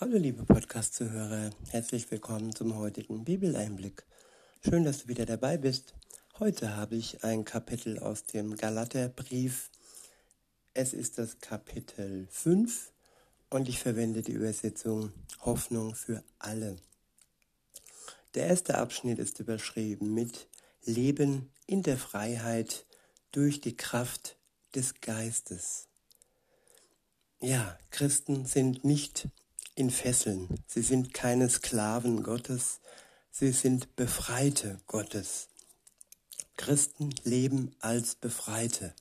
Hallo liebe Podcast-Zuhörer, herzlich willkommen zum heutigen Bibeleinblick. Schön, dass du wieder dabei bist. Heute habe ich ein Kapitel aus dem Galaterbrief. Es ist das Kapitel 5 und ich verwende die Übersetzung Hoffnung für alle. Der erste Abschnitt ist überschrieben mit Leben in der Freiheit durch die Kraft des Geistes. Ja, Christen sind nicht in Fesseln. Sie sind keine Sklaven Gottes, sie sind Befreite Gottes. Christen leben als Befreite,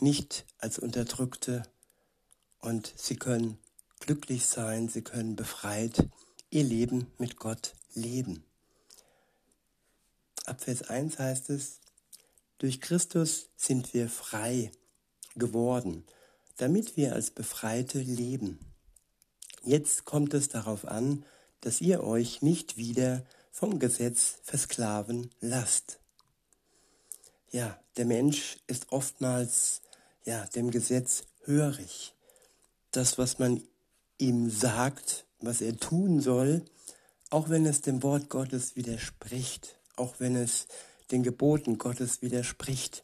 nicht als Unterdrückte und sie können glücklich sein, sie können befreit ihr Leben mit Gott leben. Ab Vers 1 heißt es, durch Christus sind wir frei geworden, damit wir als Befreite leben. Jetzt kommt es darauf an, dass ihr euch nicht wieder vom Gesetz versklaven lasst. Ja, der Mensch ist oftmals ja, dem Gesetz hörig. Das, was man ihm sagt, was er tun soll, auch wenn es dem Wort Gottes widerspricht, auch wenn es den Geboten Gottes widerspricht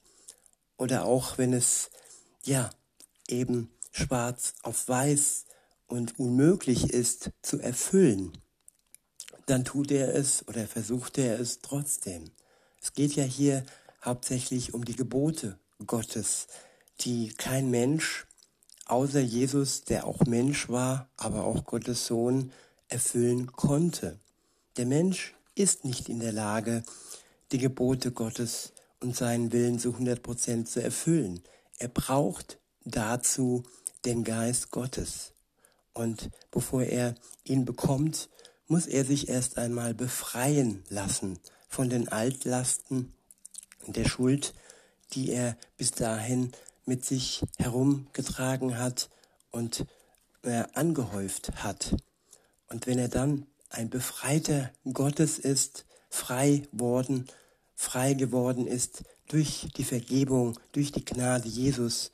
oder auch wenn es ja eben schwarz auf weiß und unmöglich ist zu erfüllen, dann tut er es oder versucht er es trotzdem. Es geht ja hier hauptsächlich um die Gebote Gottes, die kein Mensch außer Jesus, der auch Mensch war, aber auch Gottes Sohn, erfüllen konnte. Der Mensch ist nicht in der Lage, die Gebote Gottes und seinen Willen zu 100 Prozent zu erfüllen. Er braucht dazu den Geist Gottes. Und bevor er ihn bekommt, muss er sich erst einmal befreien lassen von den Altlasten der Schuld, die er bis dahin mit sich herumgetragen hat und äh, angehäuft hat. Und wenn er dann ein Befreiter Gottes ist, frei worden, frei geworden ist durch die Vergebung, durch die Gnade Jesus,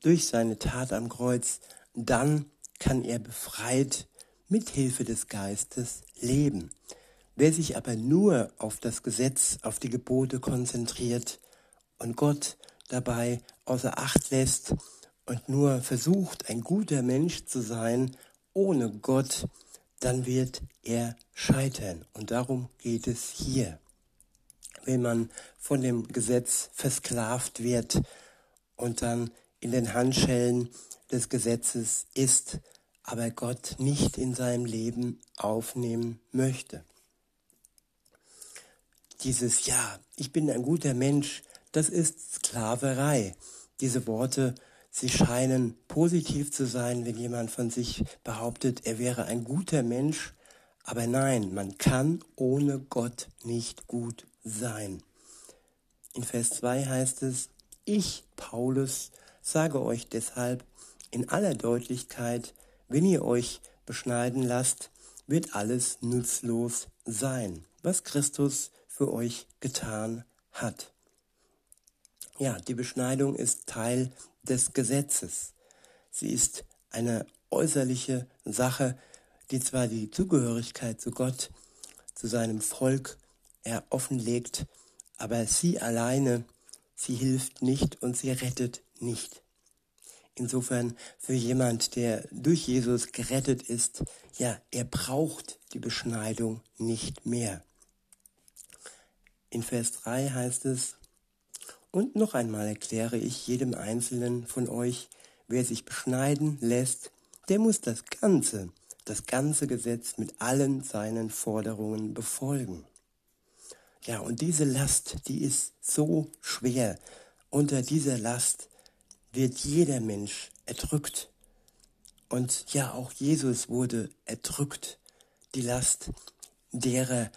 durch seine Tat am Kreuz, dann kann er befreit mit Hilfe des Geistes leben. Wer sich aber nur auf das Gesetz, auf die Gebote konzentriert und Gott dabei außer Acht lässt und nur versucht, ein guter Mensch zu sein, ohne Gott, dann wird er scheitern. Und darum geht es hier. Wenn man von dem Gesetz versklavt wird und dann in den Handschellen des Gesetzes ist, aber Gott nicht in seinem Leben aufnehmen möchte. Dieses Ja, ich bin ein guter Mensch, das ist Sklaverei. Diese Worte, sie scheinen positiv zu sein, wenn jemand von sich behauptet, er wäre ein guter Mensch, aber nein, man kann ohne Gott nicht gut sein. In Vers 2 heißt es, ich, Paulus, sage euch deshalb in aller Deutlichkeit, wenn ihr euch beschneiden lasst, wird alles nutzlos sein, was Christus für euch getan hat. Ja, die Beschneidung ist Teil des Gesetzes. Sie ist eine äußerliche Sache, die zwar die Zugehörigkeit zu Gott, zu seinem Volk er offenlegt, aber sie alleine, sie hilft nicht und sie rettet nicht. Insofern für jemand, der durch Jesus gerettet ist, ja, er braucht die Beschneidung nicht mehr. In Vers 3 heißt es, und noch einmal erkläre ich jedem Einzelnen von euch, wer sich beschneiden lässt, der muss das ganze, das ganze Gesetz mit allen seinen Forderungen befolgen. Ja, und diese Last, die ist so schwer. Unter dieser Last wird jeder Mensch erdrückt. Und ja, auch Jesus wurde erdrückt. Die Last derer,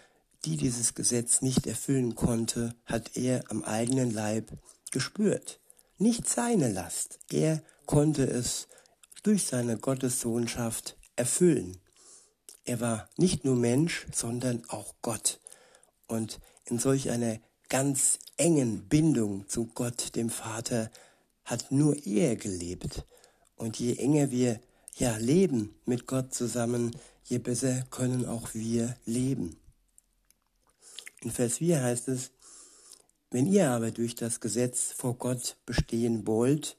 die dieses Gesetz nicht erfüllen konnte, hat er am eigenen Leib gespürt. Nicht seine Last. Er konnte es durch seine Gottessohnschaft erfüllen. Er war nicht nur Mensch, sondern auch Gott. Und in solch einer ganz engen Bindung zu Gott, dem Vater, hat nur er gelebt. Und je enger wir ja, leben mit Gott zusammen, je besser können auch wir leben. In Vers 4 heißt es, wenn ihr aber durch das Gesetz vor Gott bestehen wollt,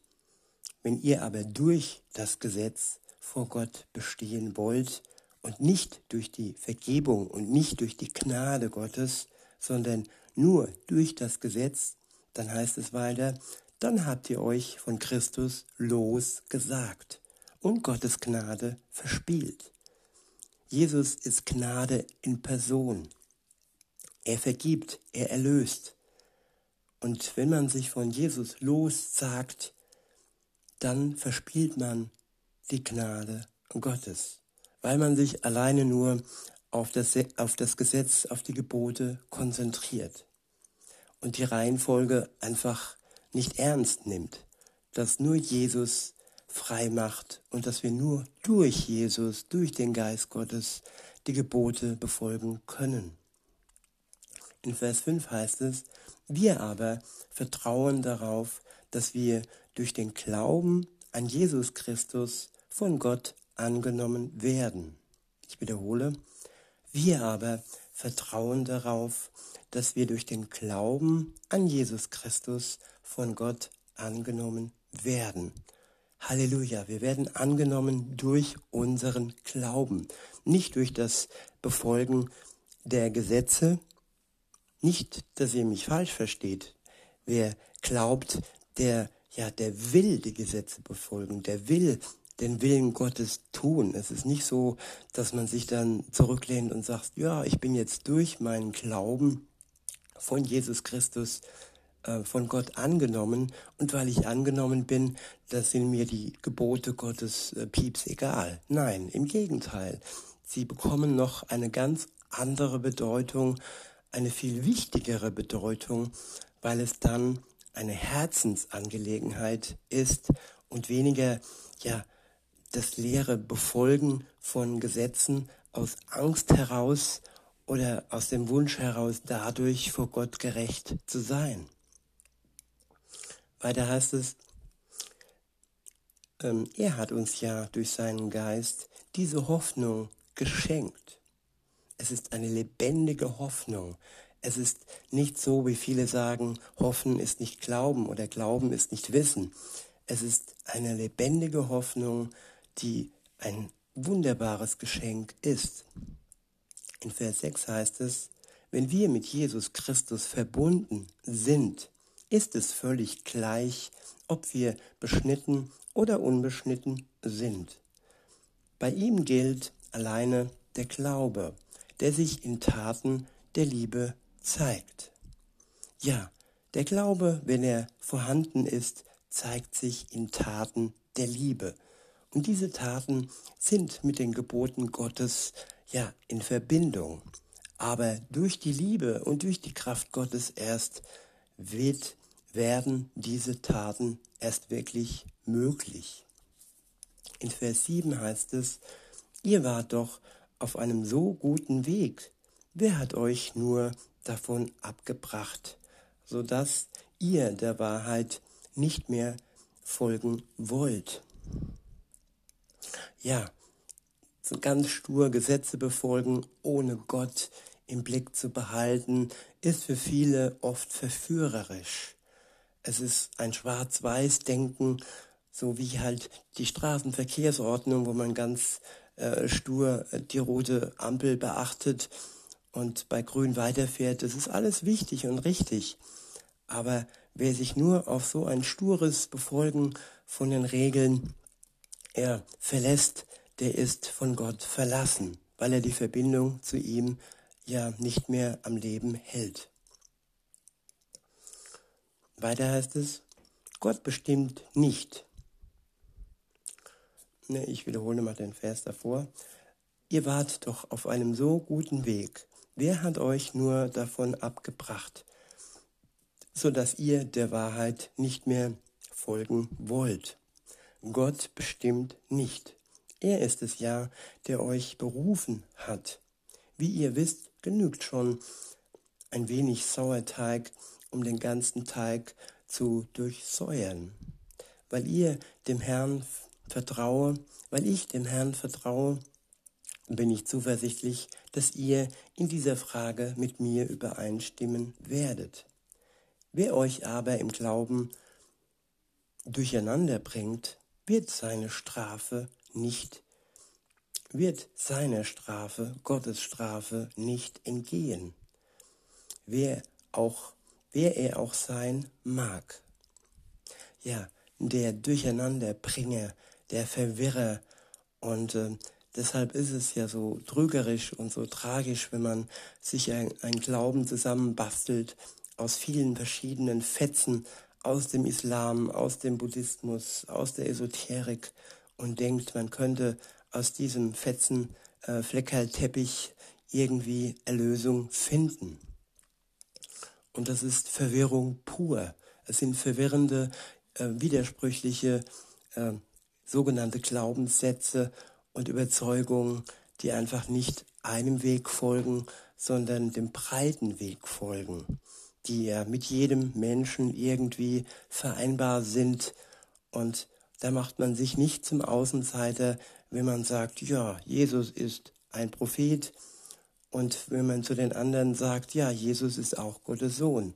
wenn ihr aber durch das Gesetz vor Gott bestehen wollt und nicht durch die Vergebung und nicht durch die Gnade Gottes, sondern nur durch das Gesetz, dann heißt es weiter, dann habt ihr euch von Christus losgesagt und Gottes Gnade verspielt. Jesus ist Gnade in Person. Er vergibt, er erlöst. Und wenn man sich von Jesus lossagt, dann verspielt man die Gnade Gottes, weil man sich alleine nur auf das, auf das Gesetz, auf die Gebote konzentriert und die Reihenfolge einfach nicht ernst nimmt, dass nur Jesus frei macht und dass wir nur durch Jesus, durch den Geist Gottes die Gebote befolgen können. In Vers 5 heißt es, wir aber vertrauen darauf, dass wir durch den Glauben an Jesus Christus von Gott angenommen werden. Ich wiederhole, wir aber vertrauen darauf, dass wir durch den Glauben an Jesus Christus von Gott angenommen werden. Halleluja, wir werden angenommen durch unseren Glauben, nicht durch das Befolgen der Gesetze, nicht, dass ihr mich falsch versteht. Wer glaubt, der ja, der will die Gesetze befolgen, der will den Willen Gottes tun. Es ist nicht so, dass man sich dann zurücklehnt und sagt, ja, ich bin jetzt durch meinen Glauben von Jesus Christus äh, von Gott angenommen und weil ich angenommen bin, da sind mir die Gebote Gottes äh, pieps egal. Nein, im Gegenteil. Sie bekommen noch eine ganz andere Bedeutung, eine viel wichtigere Bedeutung, weil es dann eine Herzensangelegenheit ist und weniger ja das leere Befolgen von Gesetzen aus Angst heraus oder aus dem Wunsch heraus dadurch vor Gott gerecht zu sein. Weiter heißt es, ähm, er hat uns ja durch seinen Geist diese Hoffnung geschenkt. Es ist eine lebendige Hoffnung. Es ist nicht so, wie viele sagen, Hoffen ist nicht Glauben oder Glauben ist nicht Wissen. Es ist eine lebendige Hoffnung, die ein wunderbares Geschenk ist. In Vers 6 heißt es, wenn wir mit Jesus Christus verbunden sind, ist es völlig gleich, ob wir beschnitten oder unbeschnitten sind. Bei ihm gilt alleine der Glaube, der sich in Taten der Liebe zeigt. Ja, der Glaube, wenn er vorhanden ist, zeigt sich in Taten der Liebe. Und diese Taten sind mit den Geboten Gottes ja in Verbindung. Aber durch die Liebe und durch die Kraft Gottes erst wird, werden diese Taten erst wirklich möglich. In Vers 7 heißt es, ihr wart doch auf einem so guten Weg. Wer hat euch nur davon abgebracht, so dass ihr der Wahrheit nicht mehr folgen wollt. Ja, ganz stur Gesetze befolgen, ohne Gott im Blick zu behalten, ist für viele oft verführerisch. Es ist ein Schwarz-Weiß-Denken, so wie halt die Straßenverkehrsordnung, wo man ganz äh, stur die rote Ampel beachtet und bei Grün weiterfährt, das ist alles wichtig und richtig. Aber wer sich nur auf so ein stures Befolgen von den Regeln er verlässt, der ist von Gott verlassen, weil er die Verbindung zu ihm ja nicht mehr am Leben hält. Weiter heißt es, Gott bestimmt nicht. Ne, ich wiederhole mal den Vers davor. Ihr wart doch auf einem so guten Weg, Wer hat euch nur davon abgebracht, so dass ihr der Wahrheit nicht mehr folgen wollt? Gott bestimmt nicht. Er ist es ja, der euch berufen hat. Wie ihr wisst, genügt schon ein wenig Sauerteig, um den ganzen Teig zu durchsäuern. Weil ihr dem Herrn vertraue, weil ich dem Herrn vertraue, bin ich zuversichtlich, dass ihr in dieser Frage mit mir übereinstimmen werdet. Wer euch aber im Glauben durcheinander bringt, wird seine Strafe nicht, wird seiner Strafe, Gottes Strafe nicht entgehen. Wer auch, wer er auch sein mag. Ja, der Durcheinanderbringer, der Verwirrer und äh, Deshalb ist es ja so trügerisch und so tragisch, wenn man sich ein, ein Glauben zusammenbastelt aus vielen verschiedenen Fetzen aus dem Islam, aus dem Buddhismus, aus der Esoterik und denkt, man könnte aus diesem Fetzen äh, Fleckerlteppich irgendwie Erlösung finden. Und das ist Verwirrung pur. Es sind verwirrende, äh, widersprüchliche äh, sogenannte Glaubenssätze und Überzeugungen, die einfach nicht einem Weg folgen, sondern dem breiten Weg folgen, die ja mit jedem Menschen irgendwie vereinbar sind. Und da macht man sich nicht zum Außenseiter, wenn man sagt, ja, Jesus ist ein Prophet. Und wenn man zu den anderen sagt, ja, Jesus ist auch Gottes Sohn.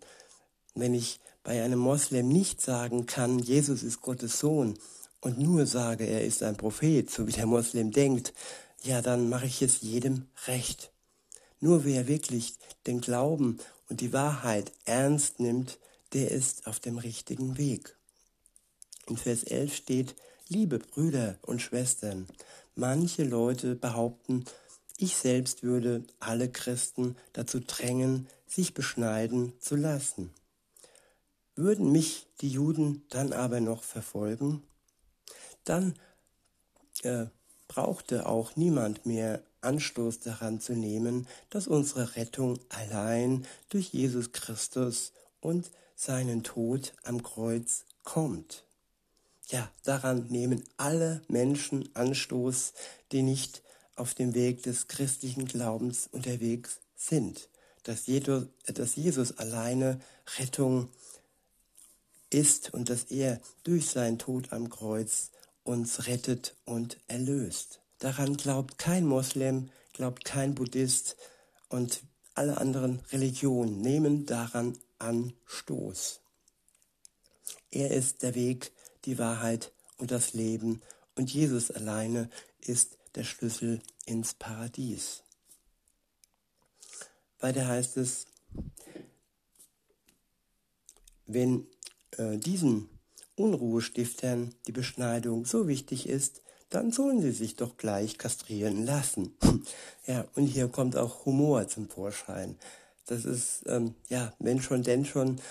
Wenn ich bei einem Moslem nicht sagen kann, Jesus ist Gottes Sohn, und nur sage, er ist ein Prophet, so wie der Moslem denkt, ja, dann mache ich es jedem recht. Nur wer wirklich den Glauben und die Wahrheit ernst nimmt, der ist auf dem richtigen Weg. In Vers 11 steht, liebe Brüder und Schwestern, manche Leute behaupten, ich selbst würde alle Christen dazu drängen, sich beschneiden zu lassen. Würden mich die Juden dann aber noch verfolgen? dann äh, brauchte auch niemand mehr Anstoß daran zu nehmen, dass unsere Rettung allein durch Jesus Christus und seinen Tod am Kreuz kommt. Ja, daran nehmen alle Menschen Anstoß, die nicht auf dem Weg des christlichen Glaubens unterwegs sind, dass Jesus, dass Jesus alleine Rettung ist und dass er durch seinen Tod am Kreuz uns rettet und erlöst. Daran glaubt kein Moslem, glaubt kein Buddhist und alle anderen Religionen nehmen daran Anstoß. Er ist der Weg, die Wahrheit und das Leben und Jesus alleine ist der Schlüssel ins Paradies. Weiter heißt es, wenn äh, diesen Unruhestiftern die Beschneidung so wichtig ist, dann sollen sie sich doch gleich kastrieren lassen. ja, und hier kommt auch Humor zum Vorschein. Das ist, ähm, ja, wenn schon, denn schon.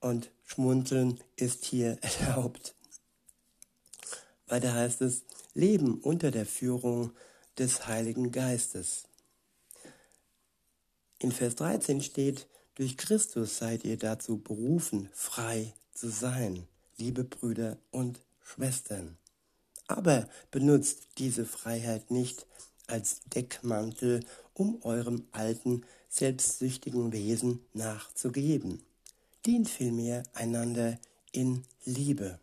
Und Schmunzeln ist hier erlaubt. Weiter heißt es, Leben unter der Führung des Heiligen Geistes. In Vers 13 steht, durch Christus seid ihr dazu berufen, frei zu sein liebe Brüder und Schwestern. Aber benutzt diese Freiheit nicht als Deckmantel, um eurem alten, selbstsüchtigen Wesen nachzugeben. Dient vielmehr einander in Liebe.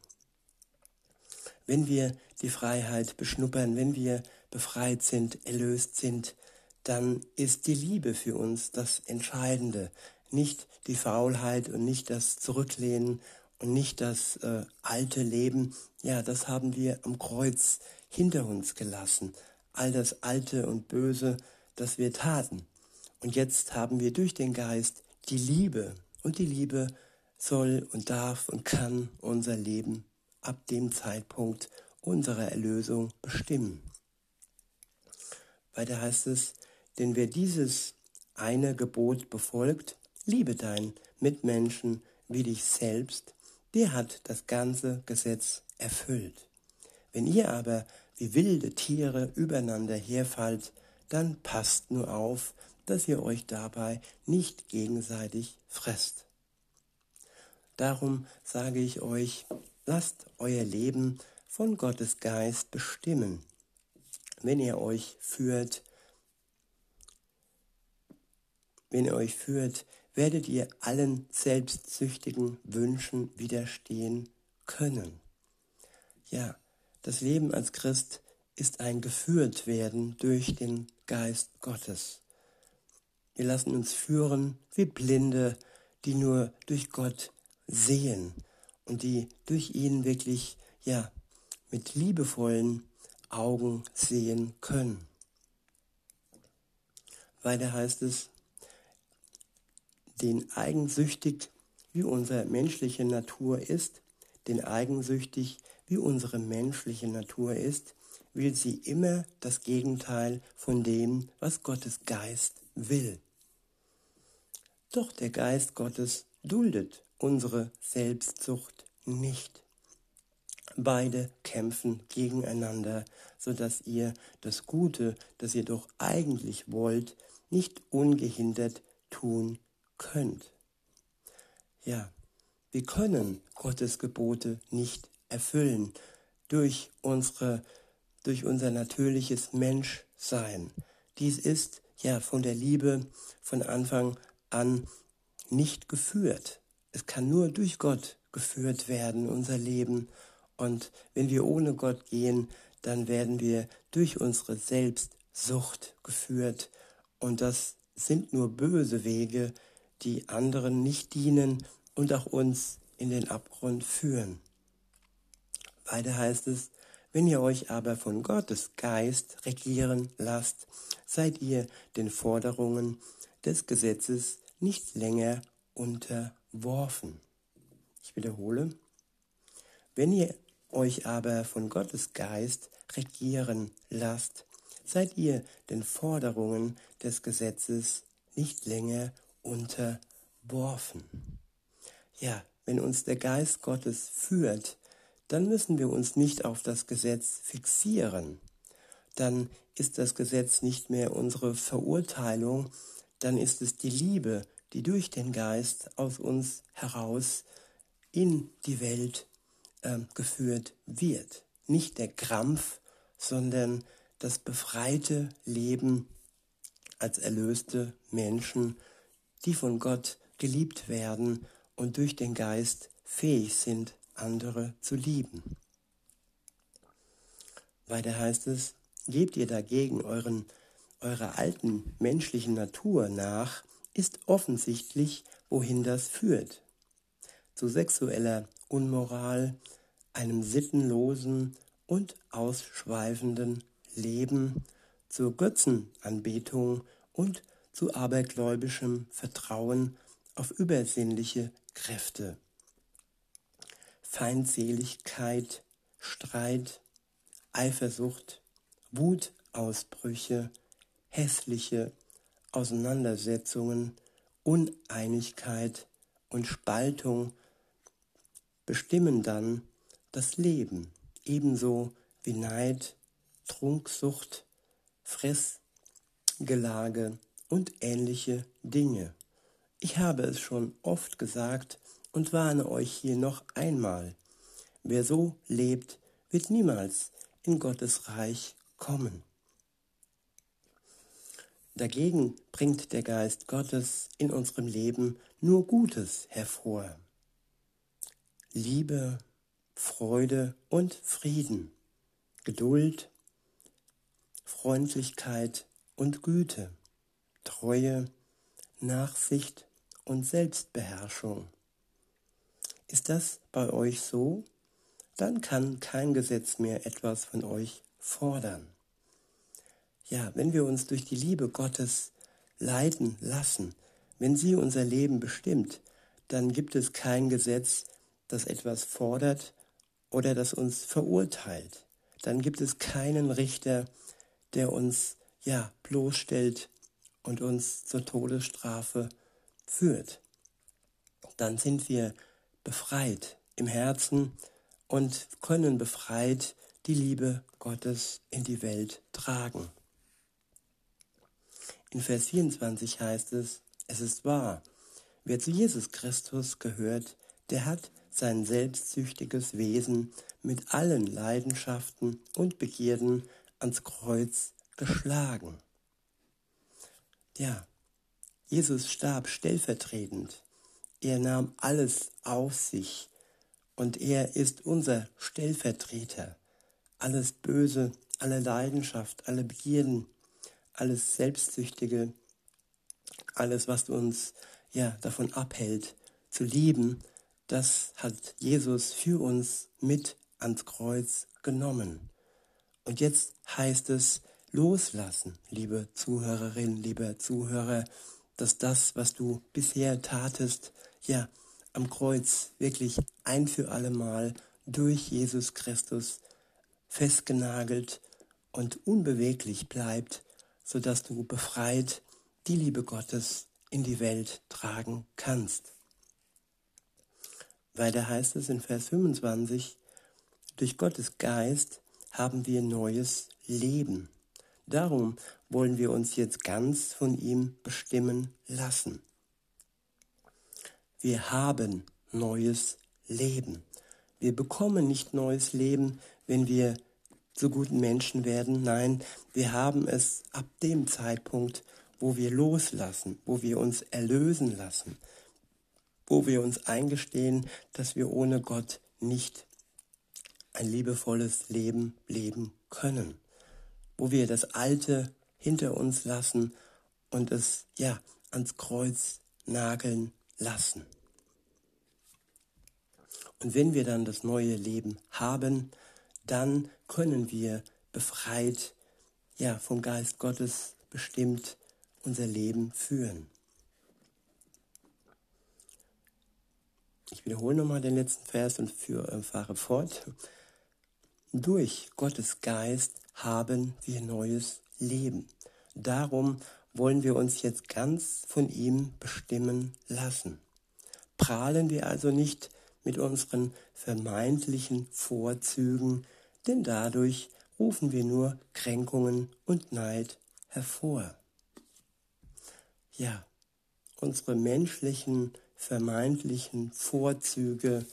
Wenn wir die Freiheit beschnuppern, wenn wir befreit sind, erlöst sind, dann ist die Liebe für uns das Entscheidende, nicht die Faulheit und nicht das Zurücklehnen und nicht das äh, alte Leben, ja, das haben wir am Kreuz hinter uns gelassen. All das Alte und Böse, das wir taten. Und jetzt haben wir durch den Geist die Liebe. Und die Liebe soll und darf und kann unser Leben ab dem Zeitpunkt unserer Erlösung bestimmen. Weiter heißt es, denn wer dieses eine Gebot befolgt, liebe deinen Mitmenschen wie dich selbst, der hat das ganze Gesetz erfüllt. Wenn ihr aber wie wilde Tiere übereinander herfallt, dann passt nur auf, dass ihr euch dabei nicht gegenseitig fresst. Darum sage ich euch, lasst euer Leben von Gottes Geist bestimmen, wenn ihr euch führt, wenn ihr euch führt werdet ihr allen selbstsüchtigen Wünschen widerstehen können. Ja, Das Leben als Christ ist ein geführt werden durch den Geist Gottes. Wir lassen uns führen wie Blinde, die nur durch Gott sehen und die durch ihn wirklich, ja, mit liebevollen Augen sehen können. Weiter heißt es, den eigensüchtig wie unsere menschliche Natur ist, den eigensüchtig wie unsere menschliche Natur ist, will sie immer das Gegenteil von dem, was Gottes Geist will. Doch der Geist Gottes duldet unsere Selbstsucht nicht. Beide kämpfen gegeneinander, so dass ihr das Gute, das ihr doch eigentlich wollt, nicht ungehindert tun könnt. Ja, wir können Gottes Gebote nicht erfüllen durch unsere durch unser natürliches Menschsein. Dies ist ja von der Liebe von Anfang an nicht geführt. Es kann nur durch Gott geführt werden, unser Leben. Und wenn wir ohne Gott gehen, dann werden wir durch unsere Selbstsucht geführt. Und das sind nur böse Wege, die anderen nicht dienen und auch uns in den Abgrund führen. Weiter heißt es, wenn ihr euch aber von Gottes Geist regieren lasst, seid ihr den Forderungen des Gesetzes nicht länger unterworfen. Ich wiederhole, wenn ihr euch aber von Gottes Geist regieren lasst, seid ihr den Forderungen des Gesetzes nicht länger unterworfen. Ja, wenn uns der Geist Gottes führt, dann müssen wir uns nicht auf das Gesetz fixieren. Dann ist das Gesetz nicht mehr unsere Verurteilung, dann ist es die Liebe, die durch den Geist aus uns heraus in die Welt äh, geführt wird. Nicht der Krampf, sondern das befreite Leben als erlöste Menschen, die von Gott geliebt werden und durch den Geist fähig sind, andere zu lieben. Weiter heißt es, gebt ihr dagegen euren, eurer alten menschlichen Natur nach, ist offensichtlich, wohin das führt. Zu sexueller Unmoral, einem sittenlosen und ausschweifenden Leben, zur Götzenanbetung und zu abergläubischem Vertrauen auf übersinnliche Kräfte. Feindseligkeit, Streit, Eifersucht, Wutausbrüche, hässliche Auseinandersetzungen, Uneinigkeit und Spaltung bestimmen dann das Leben, ebenso wie Neid, Trunksucht, Fressgelage und ähnliche Dinge. Ich habe es schon oft gesagt, und warne euch hier noch einmal. Wer so lebt, wird niemals in Gottes Reich kommen. Dagegen bringt der Geist Gottes in unserem Leben nur Gutes hervor. Liebe, Freude und Frieden, Geduld, Freundlichkeit und Güte, Treue, Nachsicht und Selbstbeherrschung. Ist das bei euch so? Dann kann kein Gesetz mehr etwas von euch fordern. Ja, wenn wir uns durch die Liebe Gottes leiten lassen, wenn sie unser Leben bestimmt, dann gibt es kein Gesetz, das etwas fordert oder das uns verurteilt. Dann gibt es keinen Richter, der uns ja bloßstellt und uns zur Todesstrafe führt. Dann sind wir befreit im Herzen und können befreit die Liebe Gottes in die Welt tragen. In Vers 24 heißt es, es ist wahr, wer zu Jesus Christus gehört, der hat sein selbstsüchtiges Wesen mit allen Leidenschaften und Begierden ans Kreuz geschlagen. Ja, Jesus starb stellvertretend er nahm alles auf sich und er ist unser Stellvertreter. alles Böse, alle Leidenschaft, alle Begierden, alles Selbstsüchtige, alles, was uns ja davon abhält, zu lieben, das hat Jesus für uns mit ans Kreuz genommen. Und jetzt heißt es loslassen, liebe Zuhörerin, liebe Zuhörer, dass das, was du bisher tatest, ja, am Kreuz wirklich ein für allemal durch Jesus Christus festgenagelt und unbeweglich bleibt, sodass du befreit die Liebe Gottes in die Welt tragen kannst. Weiter heißt es in Vers 25, durch Gottes Geist haben wir neues Leben. Darum wollen wir uns jetzt ganz von ihm bestimmen lassen. Wir haben neues Leben. Wir bekommen nicht neues Leben, wenn wir zu guten Menschen werden. Nein, wir haben es ab dem Zeitpunkt, wo wir loslassen, wo wir uns erlösen lassen, wo wir uns eingestehen, dass wir ohne Gott nicht ein liebevolles Leben leben können, wo wir das Alte hinter uns lassen und es ja ans Kreuz nageln lassen. Und wenn wir dann das neue Leben haben, dann können wir befreit, ja, vom Geist Gottes bestimmt unser Leben führen. Ich wiederhole nochmal den letzten Vers und äh, fahre fort. Durch Gottes Geist haben wir neues Leben. Darum wollen wir uns jetzt ganz von ihm bestimmen lassen. Prahlen wir also nicht mit unseren vermeintlichen Vorzügen, denn dadurch rufen wir nur Kränkungen und Neid hervor. Ja, unsere menschlichen vermeintlichen Vorzüge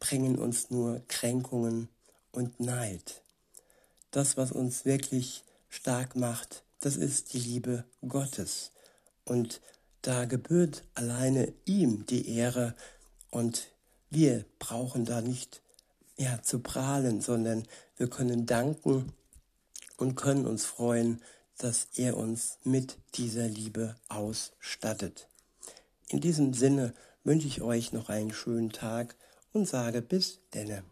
bringen uns nur Kränkungen und Neid. Das, was uns wirklich stark macht, das ist die Liebe Gottes. Und da gebührt alleine ihm die Ehre und wir brauchen da nicht ja, zu prahlen, sondern wir können danken und können uns freuen, dass er uns mit dieser Liebe ausstattet. In diesem Sinne wünsche ich euch noch einen schönen Tag und sage bis denne.